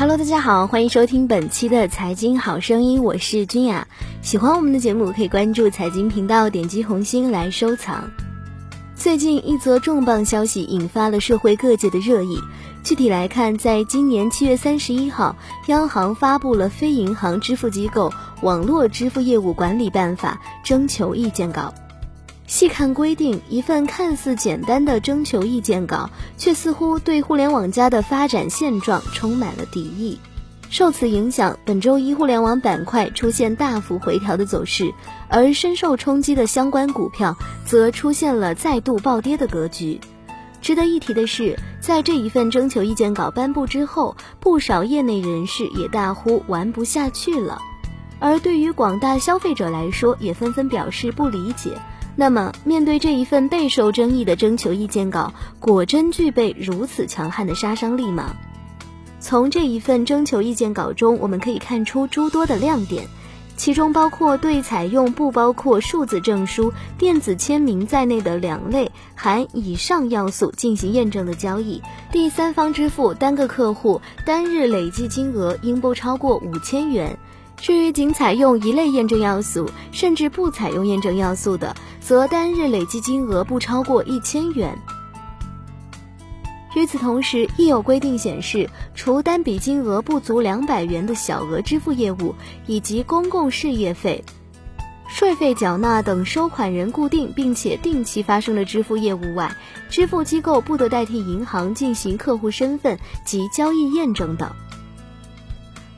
Hello，大家好，欢迎收听本期的财经好声音，我是君雅。喜欢我们的节目，可以关注财经频道，点击红心来收藏。最近一则重磅消息引发了社会各界的热议。具体来看，在今年七月三十一号，央行发布了《非银行支付机构网络支付业务管理办法》征求意见稿。细看规定，一份看似简单的征求意见稿，却似乎对互联网加的发展现状充满了敌意。受此影响，本周一互联网板块出现大幅回调的走势，而深受冲击的相关股票则出现了再度暴跌的格局。值得一提的是，在这一份征求意见稿颁布之后，不少业内人士也大呼玩不下去了，而对于广大消费者来说，也纷纷表示不理解。那么，面对这一份备受争议的征求意见稿，果真具备如此强悍的杀伤力吗？从这一份征求意见稿中，我们可以看出诸多的亮点，其中包括对采用不包括数字证书、电子签名在内的两类含以上要素进行验证的交易，第三方支付单个客户单日累计金额应不超过五千元。至于仅采用一类验证要素，甚至不采用验证要素的，则单日累计金额不超过一千元。与此同时，亦有规定显示，除单笔金额不足两百元的小额支付业务，以及公共事业费、税费缴纳等收款人固定并且定期发生的支付业务外，支付机构不得代替银行进行客户身份及交易验证等。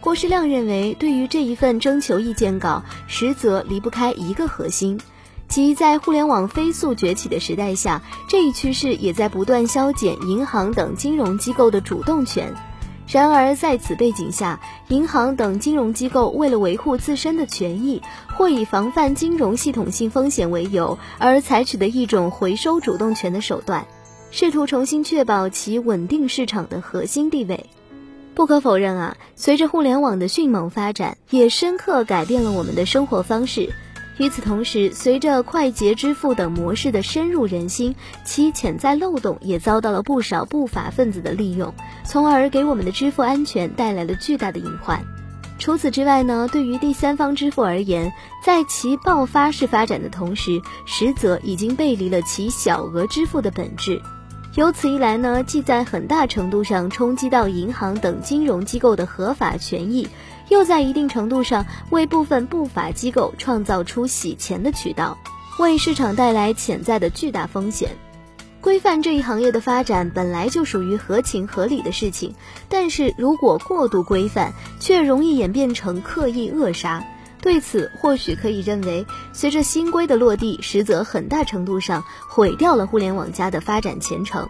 郭世亮认为，对于这一份征求意见稿，实则离不开一个核心，即在互联网飞速崛起的时代下，这一趋势也在不断削减银行等金融机构的主动权。然而，在此背景下，银行等金融机构为了维护自身的权益，或以防范金融系统性风险为由，而采取的一种回收主动权的手段，试图重新确保其稳定市场的核心地位。不可否认啊，随着互联网的迅猛发展，也深刻改变了我们的生活方式。与此同时，随着快捷支付等模式的深入人心，其潜在漏洞也遭到了不少不法分子的利用，从而给我们的支付安全带来了巨大的隐患。除此之外呢，对于第三方支付而言，在其爆发式发展的同时，实则已经背离了其小额支付的本质。由此一来呢，既在很大程度上冲击到银行等金融机构的合法权益，又在一定程度上为部分不法机构创造出洗钱的渠道，为市场带来潜在的巨大风险。规范这一行业的发展本来就属于合情合理的事情，但是如果过度规范，却容易演变成刻意扼杀。对此，或许可以认为，随着新规的落地，实则很大程度上毁掉了互联网加的发展前程。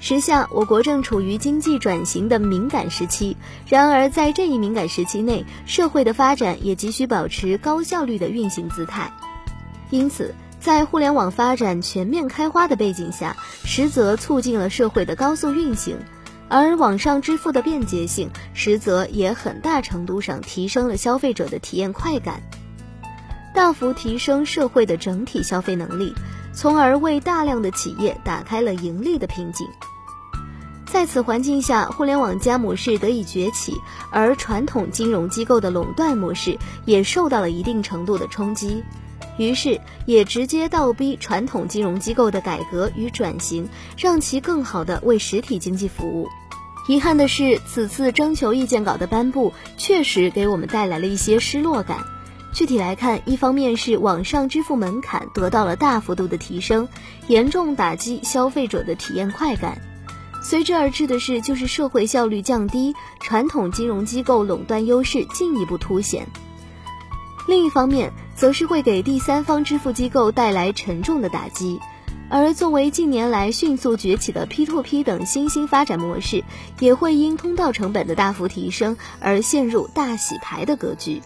时下，我国正处于经济转型的敏感时期，然而在这一敏感时期内，社会的发展也急需保持高效率的运行姿态。因此，在互联网发展全面开花的背景下，实则促进了社会的高速运行。而网上支付的便捷性，实则也很大程度上提升了消费者的体验快感，大幅提升社会的整体消费能力，从而为大量的企业打开了盈利的瓶颈。在此环境下，互联网加模式得以崛起，而传统金融机构的垄断模式也受到了一定程度的冲击，于是也直接倒逼传统金融机构的改革与转型，让其更好地为实体经济服务。遗憾的是，此次征求意见稿的颁布确实给我们带来了一些失落感。具体来看，一方面是网上支付门槛得到了大幅度的提升，严重打击消费者的体验快感；随之而至的是，就是社会效率降低，传统金融机构垄断优势进一步凸显。另一方面，则是会给第三方支付机构带来沉重的打击。而作为近年来迅速崛起的 P2P 等新兴发展模式，也会因通道成本的大幅提升而陷入大洗牌的格局。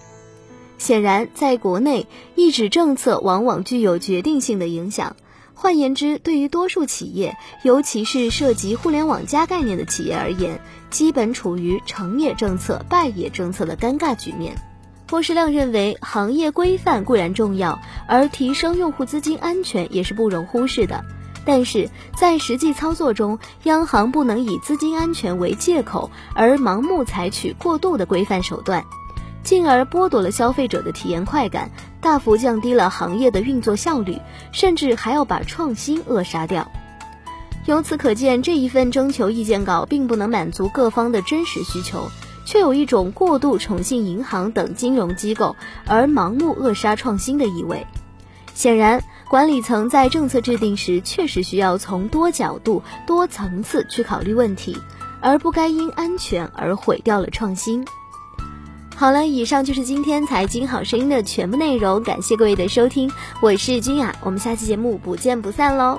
显然，在国内，一纸政策往往具有决定性的影响。换言之，对于多数企业，尤其是涉及互联网加概念的企业而言，基本处于成也政策、败也政策的尴尬局面。郭世亮认为，行业规范固然重要，而提升用户资金安全也是不容忽视的。但是在实际操作中，央行不能以资金安全为借口而盲目采取过度的规范手段，进而剥夺了消费者的体验快感，大幅降低了行业的运作效率，甚至还要把创新扼杀掉。由此可见，这一份征求意见稿并不能满足各方的真实需求，却有一种过度宠信银行等金融机构而盲目扼杀创新的意味。显然，管理层在政策制定时确实需要从多角度、多层次去考虑问题，而不该因安全而毁掉了创新。好了，以上就是今天财经好声音的全部内容，感谢各位的收听，我是君雅，我们下期节目不见不散喽。